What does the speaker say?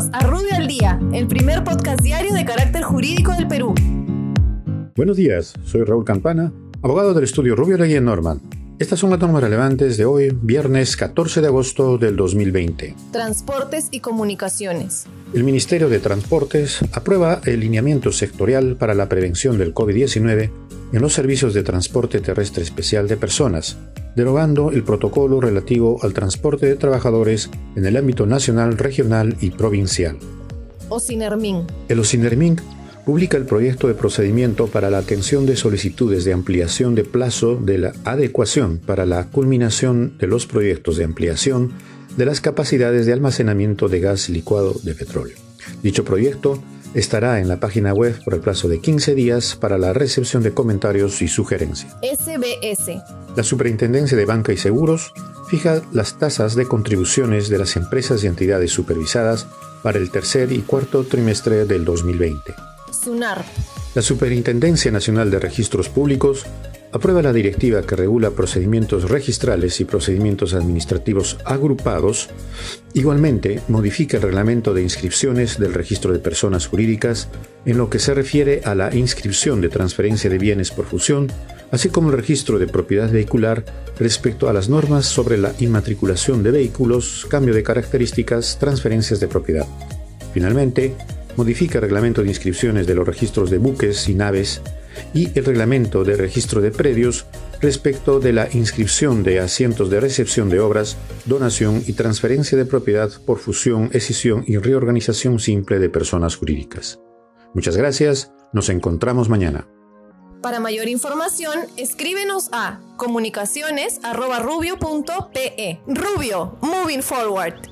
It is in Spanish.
Bienvenidos a Rubio al Día, el primer podcast diario de carácter jurídico del Perú. Buenos días, soy Raúl Campana, abogado del estudio Rubio Leguía Norman. Estas son las normas relevantes de hoy, viernes 14 de agosto del 2020. Transportes y comunicaciones. El Ministerio de Transportes aprueba el lineamiento sectorial para la prevención del COVID-19 en los servicios de transporte terrestre especial de personas, derogando el protocolo relativo al transporte de trabajadores en el ámbito nacional, regional y provincial. OCINERMIN. El OCINERMIN publica el proyecto de procedimiento para la atención de solicitudes de ampliación de plazo de la adecuación para la culminación de los proyectos de ampliación de las capacidades de almacenamiento de gas licuado de petróleo. Dicho proyecto estará en la página web por el plazo de 15 días para la recepción de comentarios y sugerencias. SBS. La Superintendencia de Banca y Seguros fija las tasas de contribuciones de las empresas y entidades supervisadas para el tercer y cuarto trimestre del 2020. SUNAR. La Superintendencia Nacional de Registros Públicos aprueba la directiva que regula procedimientos registrales y procedimientos administrativos agrupados. Igualmente, modifica el reglamento de inscripciones del registro de personas jurídicas en lo que se refiere a la inscripción de transferencia de bienes por fusión, así como el registro de propiedad vehicular respecto a las normas sobre la inmatriculación de vehículos, cambio de características, transferencias de propiedad. Finalmente, modifica el reglamento de inscripciones de los registros de buques y naves y el reglamento de registro de predios respecto de la inscripción de asientos de recepción de obras, donación y transferencia de propiedad por fusión, escisión y reorganización simple de personas jurídicas. Muchas gracias, nos encontramos mañana. Para mayor información, escríbenos a comunicaciones.rubio.pe. Rubio, moving forward.